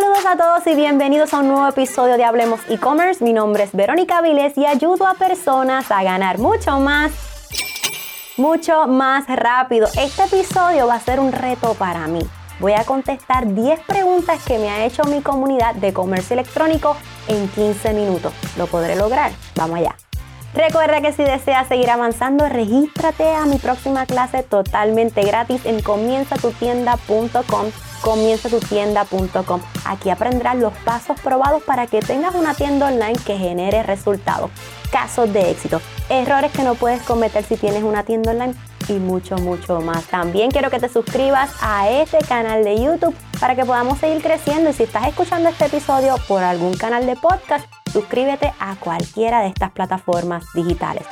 Saludos a todos y bienvenidos a un nuevo episodio de Hablemos e-commerce. Mi nombre es Verónica Viles y ayudo a personas a ganar mucho más, mucho más rápido. Este episodio va a ser un reto para mí. Voy a contestar 10 preguntas que me ha hecho mi comunidad de comercio electrónico en 15 minutos. ¿Lo podré lograr? Vamos allá. Recuerda que si deseas seguir avanzando, regístrate a mi próxima clase totalmente gratis en comienzatutienda.com comienzatutienda.com. Aquí aprenderás los pasos probados para que tengas una tienda online que genere resultados, casos de éxito, errores que no puedes cometer si tienes una tienda online y mucho, mucho más. También quiero que te suscribas a este canal de YouTube para que podamos seguir creciendo y si estás escuchando este episodio por algún canal de podcast, suscríbete a cualquiera de estas plataformas digitales.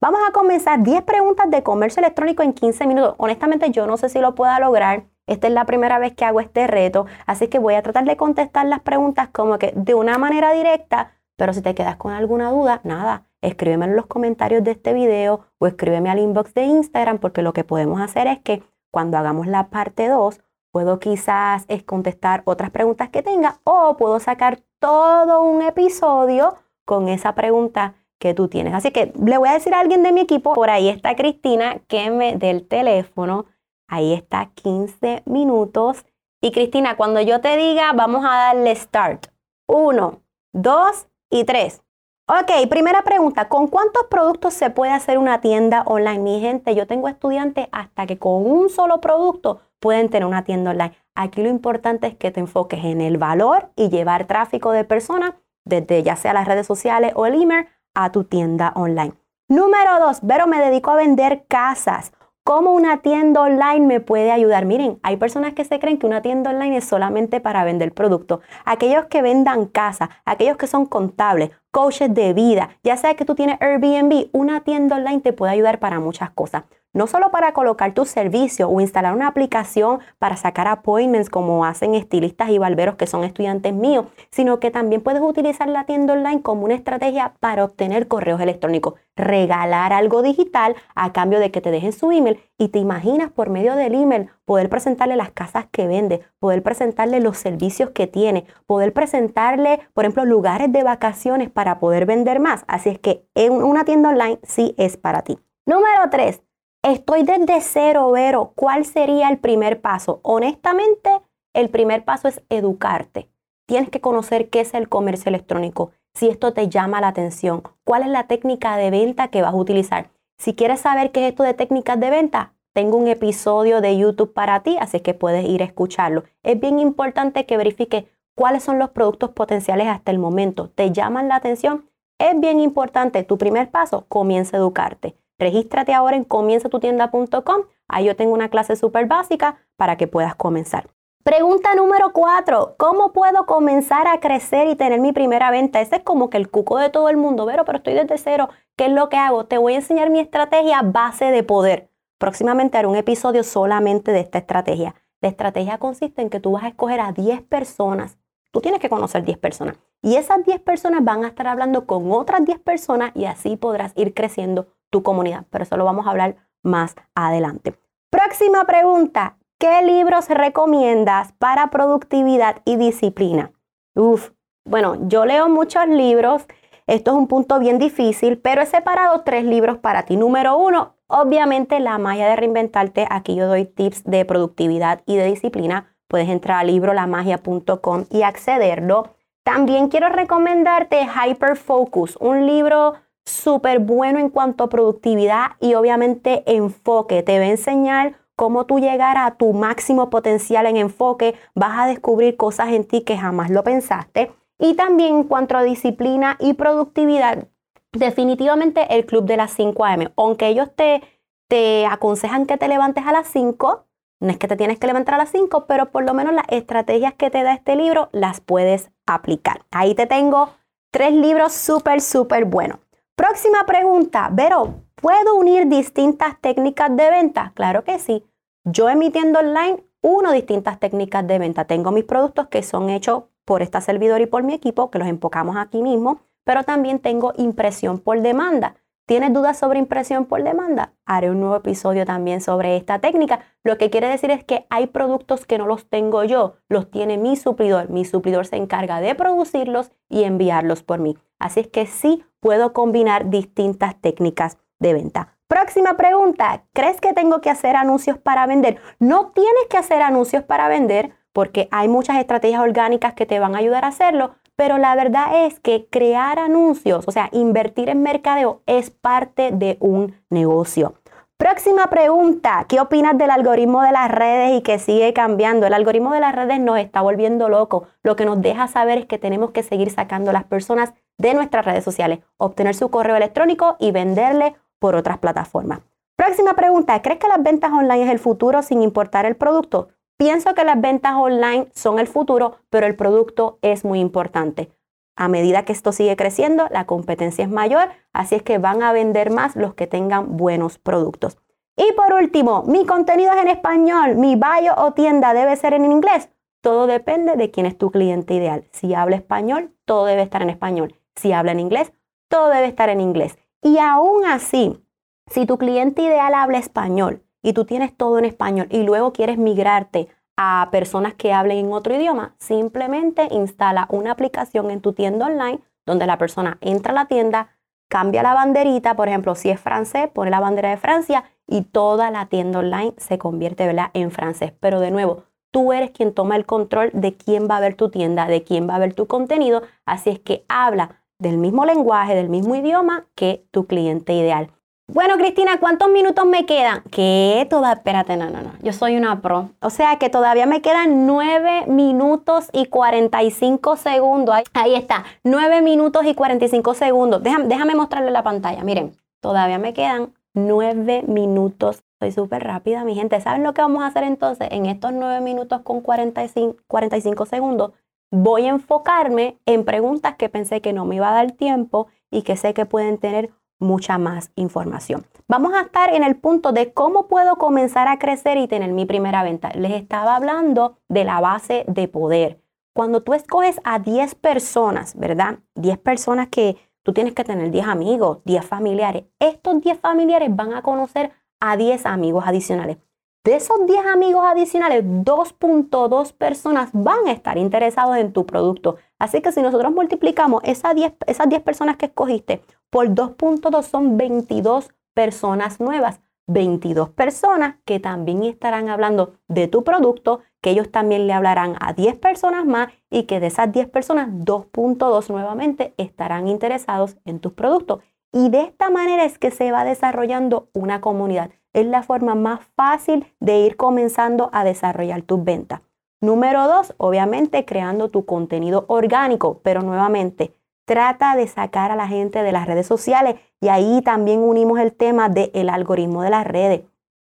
Vamos a comenzar 10 preguntas de comercio electrónico en 15 minutos. Honestamente yo no sé si lo pueda lograr. Esta es la primera vez que hago este reto, así que voy a tratar de contestar las preguntas como que de una manera directa, pero si te quedas con alguna duda, nada, escríbeme en los comentarios de este video o escríbeme al inbox de Instagram, porque lo que podemos hacer es que cuando hagamos la parte 2, puedo quizás contestar otras preguntas que tenga o puedo sacar todo un episodio con esa pregunta que tú tienes. Así que le voy a decir a alguien de mi equipo, por ahí está Cristina, que me dé el teléfono Ahí está 15 minutos. Y Cristina, cuando yo te diga, vamos a darle start. Uno, dos y tres. Ok, primera pregunta, ¿con cuántos productos se puede hacer una tienda online? Mi gente, yo tengo estudiantes hasta que con un solo producto pueden tener una tienda online. Aquí lo importante es que te enfoques en el valor y llevar tráfico de personas desde ya sea las redes sociales o el email a tu tienda online. Número dos, pero me dedico a vender casas. ¿Cómo una tienda online me puede ayudar? Miren, hay personas que se creen que una tienda online es solamente para vender productos. Aquellos que vendan casa, aquellos que son contables, coaches de vida, ya sea que tú tienes Airbnb, una tienda online te puede ayudar para muchas cosas no solo para colocar tu servicio o instalar una aplicación para sacar appointments como hacen estilistas y barberos que son estudiantes míos, sino que también puedes utilizar la tienda online como una estrategia para obtener correos electrónicos, regalar algo digital a cambio de que te dejen su email y te imaginas por medio del email poder presentarle las casas que vende, poder presentarle los servicios que tiene, poder presentarle, por ejemplo, lugares de vacaciones para poder vender más. Así es que en una tienda online sí es para ti. Número 3 Estoy desde cero, Vero. ¿Cuál sería el primer paso? Honestamente, el primer paso es educarte. Tienes que conocer qué es el comercio electrónico, si esto te llama la atención, cuál es la técnica de venta que vas a utilizar. Si quieres saber qué es esto de técnicas de venta, tengo un episodio de YouTube para ti, así que puedes ir a escucharlo. Es bien importante que verifiques cuáles son los productos potenciales hasta el momento. ¿Te llaman la atención? Es bien importante, tu primer paso, comienza a educarte. Regístrate ahora en comienzatutienda.com. Ahí yo tengo una clase súper básica para que puedas comenzar. Pregunta número cuatro, ¿cómo puedo comenzar a crecer y tener mi primera venta? Ese es como que el cuco de todo el mundo, pero, pero estoy desde cero. ¿Qué es lo que hago? Te voy a enseñar mi estrategia base de poder. Próximamente haré un episodio solamente de esta estrategia. La estrategia consiste en que tú vas a escoger a 10 personas. Tú tienes que conocer 10 personas. Y esas 10 personas van a estar hablando con otras 10 personas y así podrás ir creciendo tu comunidad, pero eso lo vamos a hablar más adelante. Próxima pregunta, ¿qué libros recomiendas para productividad y disciplina? Uf, bueno, yo leo muchos libros, esto es un punto bien difícil, pero he separado tres libros para ti. Número uno, obviamente la magia de reinventarte, aquí yo doy tips de productividad y de disciplina, puedes entrar a librolamagia.com y accederlo. También quiero recomendarte Hyper Focus, un libro súper bueno en cuanto a productividad y obviamente enfoque. Te va a enseñar cómo tú llegar a tu máximo potencial en enfoque. Vas a descubrir cosas en ti que jamás lo pensaste. Y también en cuanto a disciplina y productividad, definitivamente el club de las 5 AM. Aunque ellos te, te aconsejan que te levantes a las 5, no es que te tienes que levantar a las 5, pero por lo menos las estrategias que te da este libro las puedes aplicar. Ahí te tengo tres libros súper, súper buenos. Próxima pregunta, Vero, ¿puedo unir distintas técnicas de venta? Claro que sí. Yo emitiendo online uno distintas técnicas de venta. Tengo mis productos que son hechos por esta servidor y por mi equipo, que los enfocamos aquí mismo, pero también tengo impresión por demanda. ¿Tienes dudas sobre impresión por demanda? Haré un nuevo episodio también sobre esta técnica. Lo que quiere decir es que hay productos que no los tengo yo, los tiene mi suplidor. Mi suplidor se encarga de producirlos y enviarlos por mí. Así es que sí puedo combinar distintas técnicas de venta. Próxima pregunta, ¿crees que tengo que hacer anuncios para vender? No tienes que hacer anuncios para vender porque hay muchas estrategias orgánicas que te van a ayudar a hacerlo, pero la verdad es que crear anuncios, o sea, invertir en mercadeo es parte de un negocio. Próxima pregunta, ¿qué opinas del algoritmo de las redes y que sigue cambiando? El algoritmo de las redes nos está volviendo locos. Lo que nos deja saber es que tenemos que seguir sacando a las personas de nuestras redes sociales, obtener su correo electrónico y venderle por otras plataformas. Próxima pregunta, ¿crees que las ventas online es el futuro sin importar el producto? Pienso que las ventas online son el futuro, pero el producto es muy importante. A medida que esto sigue creciendo, la competencia es mayor, así es que van a vender más los que tengan buenos productos. Y por último, mi contenido es en español, mi bio o tienda debe ser en inglés. Todo depende de quién es tu cliente ideal. Si habla español, todo debe estar en español. Si habla en inglés, todo debe estar en inglés. Y aún así, si tu cliente ideal habla español, y tú tienes todo en español y luego quieres migrarte a personas que hablen en otro idioma, simplemente instala una aplicación en tu tienda online donde la persona entra a la tienda, cambia la banderita, por ejemplo, si es francés, pone la bandera de Francia y toda la tienda online se convierte en francés. Pero de nuevo, tú eres quien toma el control de quién va a ver tu tienda, de quién va a ver tu contenido, así es que habla del mismo lenguaje, del mismo idioma que tu cliente ideal. Bueno, Cristina, ¿cuántos minutos me quedan? Que toda, espérate, no, no, no, yo soy una pro. O sea que todavía me quedan 9 minutos y 45 segundos. Ahí, está, 9 minutos y 45 segundos. Déjame, déjame mostrarle la pantalla. Miren, todavía me quedan 9 minutos. Soy súper rápida, mi gente. ¿Saben lo que vamos a hacer entonces? En estos 9 minutos con 45, 45 segundos, voy a enfocarme en preguntas que pensé que no me iba a dar tiempo y que sé que pueden tener mucha más información. Vamos a estar en el punto de cómo puedo comenzar a crecer y tener mi primera venta. Les estaba hablando de la base de poder. Cuando tú escoges a 10 personas, ¿verdad? 10 personas que tú tienes que tener 10 amigos, 10 familiares. Estos 10 familiares van a conocer a 10 amigos adicionales. De esos 10 amigos adicionales, 2.2 personas van a estar interesados en tu producto. Así que si nosotros multiplicamos esas 10, esas 10 personas que escogiste por 2.2 son 22 personas nuevas. 22 personas que también estarán hablando de tu producto, que ellos también le hablarán a 10 personas más y que de esas 10 personas 2.2 nuevamente estarán interesados en tus productos. Y de esta manera es que se va desarrollando una comunidad es la forma más fácil de ir comenzando a desarrollar tus ventas. Número dos, obviamente creando tu contenido orgánico, pero nuevamente trata de sacar a la gente de las redes sociales y ahí también unimos el tema del algoritmo de las redes.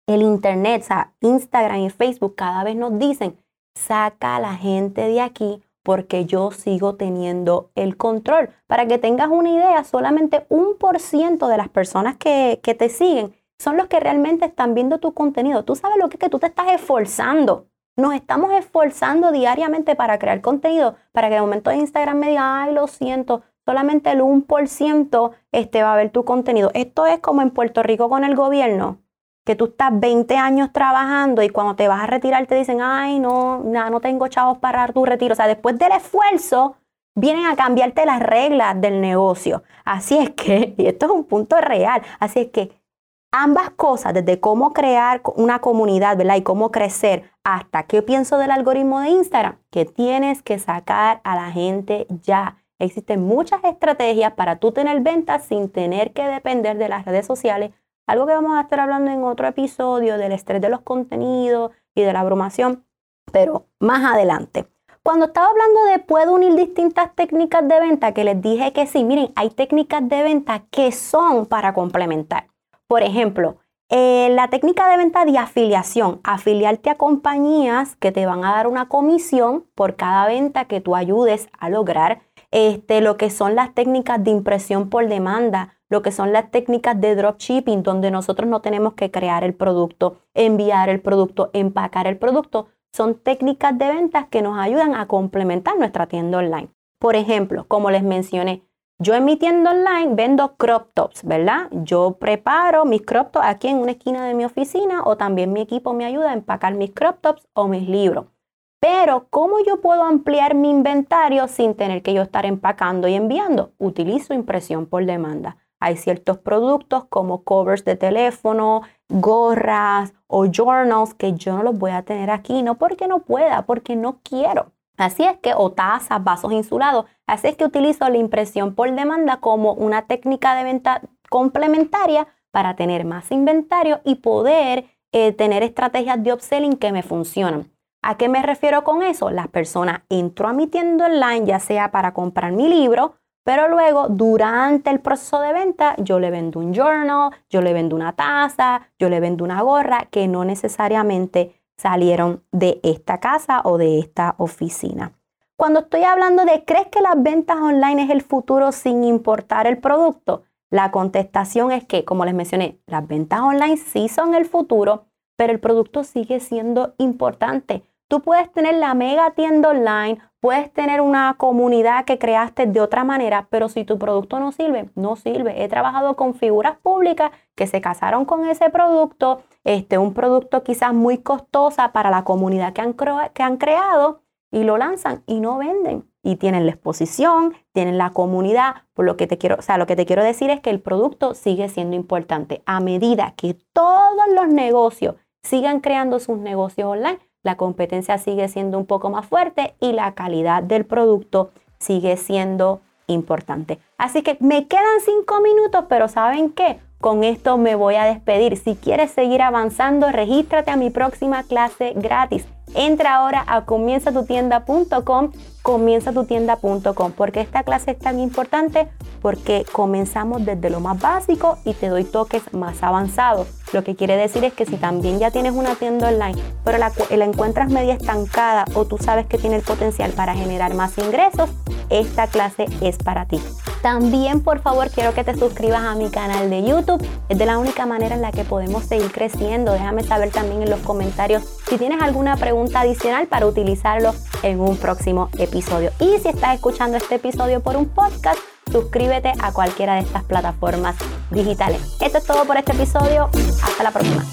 El Internet, o sea, Instagram y Facebook cada vez nos dicen, saca a la gente de aquí porque yo sigo teniendo el control. Para que tengas una idea, solamente un por ciento de las personas que, que te siguen son los que realmente están viendo tu contenido. Tú sabes lo que es que tú te estás esforzando. Nos estamos esforzando diariamente para crear contenido, para que de momento Instagram me diga, ay, lo siento, solamente el 1% este, va a ver tu contenido. Esto es como en Puerto Rico con el gobierno, que tú estás 20 años trabajando y cuando te vas a retirar te dicen, ay, no, no tengo chavos para tu retiro. O sea, después del esfuerzo, vienen a cambiarte las reglas del negocio. Así es que, y esto es un punto real, así es que ambas cosas, desde cómo crear una comunidad, ¿verdad? Y cómo crecer, hasta qué pienso del algoritmo de Instagram, que tienes que sacar a la gente ya. Existen muchas estrategias para tú tener ventas sin tener que depender de las redes sociales. Algo que vamos a estar hablando en otro episodio del estrés de los contenidos y de la abrumación, pero más adelante. Cuando estaba hablando de puedo unir distintas técnicas de venta, que les dije que sí, miren, hay técnicas de venta que son para complementar. Por ejemplo, eh, la técnica de venta de afiliación, afiliarte a compañías que te van a dar una comisión por cada venta que tú ayudes a lograr. Este, lo que son las técnicas de impresión por demanda, lo que son las técnicas de dropshipping, donde nosotros no tenemos que crear el producto, enviar el producto, empacar el producto, son técnicas de ventas que nos ayudan a complementar nuestra tienda online. Por ejemplo, como les mencioné, Yo en mi tienda online vendo crop tops, ¿verdad? Yo preparo mis crop tops aquí en una esquina de mi oficina o también mi equipo me ayuda a empacar mis crop tops o mis libros. Pero, ¿cómo yo puedo ampliar mi inventario sin tener que yo estar empacando y enviando? Utilizo impresión por demanda. Hay ciertos productos como covers de teléfono, gorras o journals que yo no los voy a tener aquí, no porque no pueda, porque no quiero. Así es que, o tazas, vasos insulados, así es que utilizo la impresión por demanda como una técnica de venta complementaria para tener más inventario y poder eh, tener estrategias de upselling que me funcionan. ¿A qué me refiero con eso? Las personas entro a mi tienda online, ya sea para comprar mi libro, pero luego durante el proceso de venta yo le vendo un journal, yo le vendo una taza, yo le vendo una gorra que no necesariamente salieron de esta casa o de esta oficina. Cuando estoy hablando de ¿crees que las ventas online es el futuro sin importar el producto? La contestación es que, como les mencioné, las ventas online sí son el futuro, pero el producto sigue siendo importante. Tú puedes tener la mega tienda online, puedes tener una comunidad que creaste de otra manera, pero si tu producto no sirve, no sirve. He trabajado con figuras públicas que se casaron con ese producto, este, un producto quizás muy costosa para la comunidad que han, que han creado y lo lanzan y no venden. Y tienen la exposición, tienen la comunidad. Por lo que te quiero, o sea, lo que te quiero decir es que el producto sigue siendo importante. A medida que todos los negocios sigan creando sus negocios online, la competencia sigue siendo un poco más fuerte y la calidad del producto sigue siendo importante. Así que me quedan cinco minutos, pero ¿saben qué? Con esto me voy a despedir. Si quieres seguir avanzando, regístrate a mi próxima clase gratis. Entra ahora a comienzatutienda.com, comienzatutienda.com, porque esta clase es tan importante porque comenzamos desde lo más básico y te doy toques más avanzados. Lo que quiere decir es que si también ya tienes una tienda online, pero la, la encuentras media estancada o tú sabes que tiene el potencial para generar más ingresos, esta clase es para ti. También por favor quiero que te suscribas a mi canal de YouTube. Es de la única manera en la que podemos seguir creciendo. Déjame saber también en los comentarios si tienes alguna pregunta adicional para utilizarlo en un próximo episodio. Y si estás escuchando este episodio por un podcast, suscríbete a cualquiera de estas plataformas digitales. Esto es todo por este episodio. Hasta la próxima.